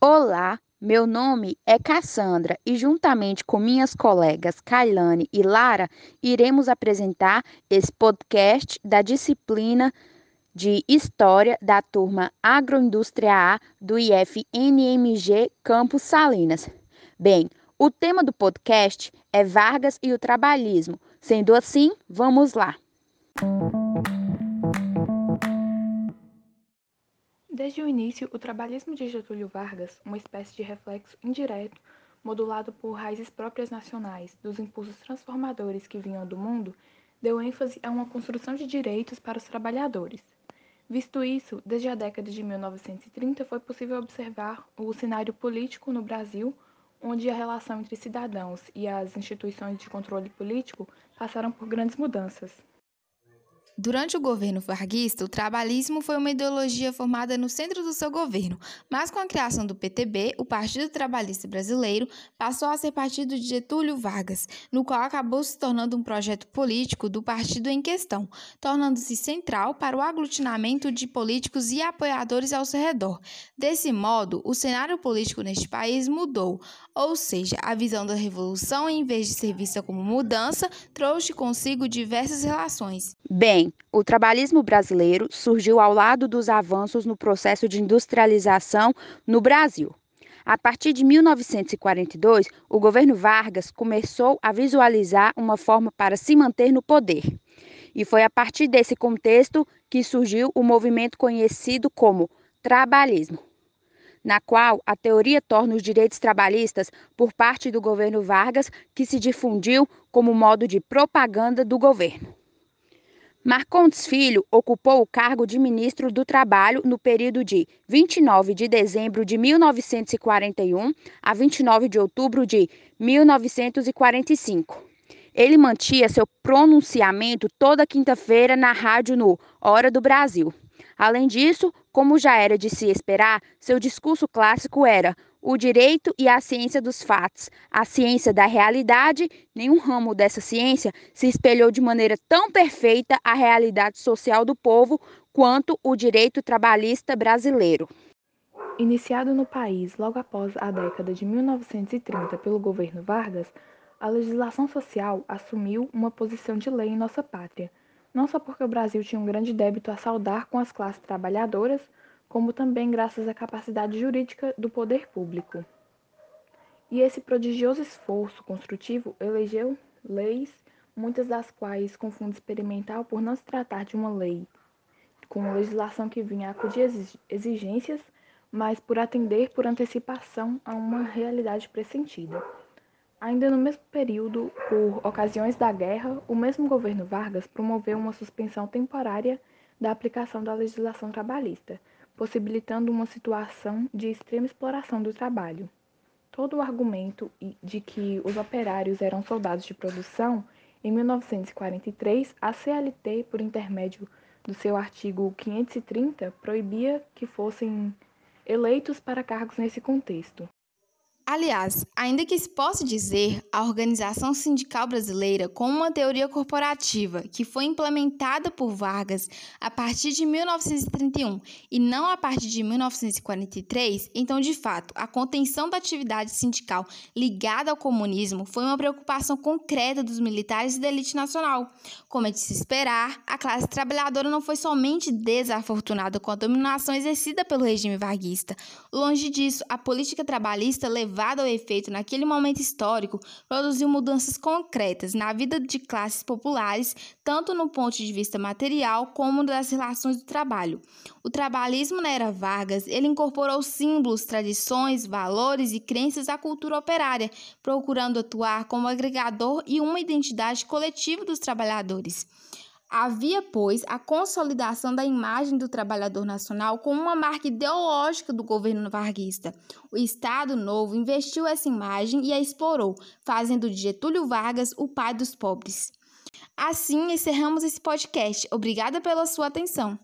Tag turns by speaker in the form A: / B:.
A: Olá, meu nome é Cassandra e, juntamente com minhas colegas Kailane e Lara, iremos apresentar esse podcast da disciplina de História da turma Agroindústria A do IFNMG Campos Salinas. Bem, o tema do podcast é Vargas e o trabalhismo. Sendo assim, vamos lá.
B: Desde o início, o trabalhismo de Getúlio Vargas, uma espécie de reflexo indireto, modulado por raízes próprias nacionais, dos impulsos transformadores que vinham do mundo, deu ênfase a uma construção de direitos para os trabalhadores. Visto isso, desde a década de 1930 foi possível observar o cenário político no Brasil, onde a relação entre cidadãos e as instituições de controle político passaram por grandes mudanças.
C: Durante o governo varguista, o trabalhismo foi uma ideologia formada no centro do seu governo, mas com a criação do PTB, o Partido Trabalhista Brasileiro passou a ser partido de Getúlio Vargas, no qual acabou se tornando um projeto político do partido em questão, tornando-se central para o aglutinamento de políticos e apoiadores ao seu redor. Desse modo, o cenário político neste país mudou, ou seja, a visão da revolução, em vez de ser vista como mudança, trouxe consigo diversas relações.
A: Bem, O trabalhismo brasileiro surgiu ao lado dos avanços no processo de industrialização no Brasil. A partir de 1942, o governo Vargas começou a visualizar uma forma para se manter no poder. E foi a partir desse contexto que surgiu o movimento conhecido como trabalhismo, na qual a teoria torna os direitos trabalhistas por parte do governo Vargas que se difundiu como modo de propaganda do governo. Marcondes Filho ocupou o cargo de ministro do Trabalho no período de 29 de dezembro de 1941 a 29 de outubro de 1945. Ele mantinha seu pronunciamento toda quinta-feira na rádio no Hora do Brasil. Além disso, como já era de se esperar, seu discurso clássico era o direito e a ciência dos fatos, a ciência da realidade, nenhum ramo dessa ciência se espelhou de maneira tão perfeita à realidade social do povo quanto o direito trabalhista brasileiro.
B: Iniciado no país logo após a década de 1930 pelo governo Vargas, a legislação social assumiu uma posição de lei em nossa pátria, não só porque o Brasil tinha um grande débito a saldar com as classes trabalhadoras, como também graças à capacidade jurídica do poder público. E esse prodigioso esforço construtivo elegeu leis, muitas das quais com fundo experimental por não se tratar de uma lei com legislação que vinha a acudir exigências, mas por atender por antecipação a uma realidade pressentida. Ainda no mesmo período, por ocasiões da guerra, o mesmo governo Vargas promoveu uma suspensão temporária da aplicação da legislação trabalhista, possibilitando uma situação de extrema exploração do trabalho. Todo o argumento de que os operários eram soldados de produção, em 1943, a CLT, por intermédio do seu artigo 530, proibia que fossem eleitos para cargos nesse contexto.
C: Aliás, ainda que se possa dizer a organização sindical brasileira como uma teoria corporativa que foi implementada por Vargas a partir de 1931 e não a partir de 1943, então de fato a contenção da atividade sindical ligada ao comunismo foi uma preocupação concreta dos militares e da elite nacional. Como é de se esperar, a classe trabalhadora não foi somente desafortunada com a dominação exercida pelo regime varguista. Longe disso, a política trabalhista levou levado ao efeito naquele momento histórico, produziu mudanças concretas na vida de classes populares, tanto no ponto de vista material como das relações do trabalho. O trabalhismo na era Vargas, ele incorporou símbolos, tradições, valores e crenças à cultura operária, procurando atuar como agregador e uma identidade coletiva dos trabalhadores. Havia, pois, a consolidação da imagem do trabalhador nacional como uma marca ideológica do governo varguista. O Estado Novo investiu essa imagem e a explorou, fazendo de Getúlio Vargas o pai dos pobres. Assim, encerramos esse podcast. Obrigada pela sua atenção.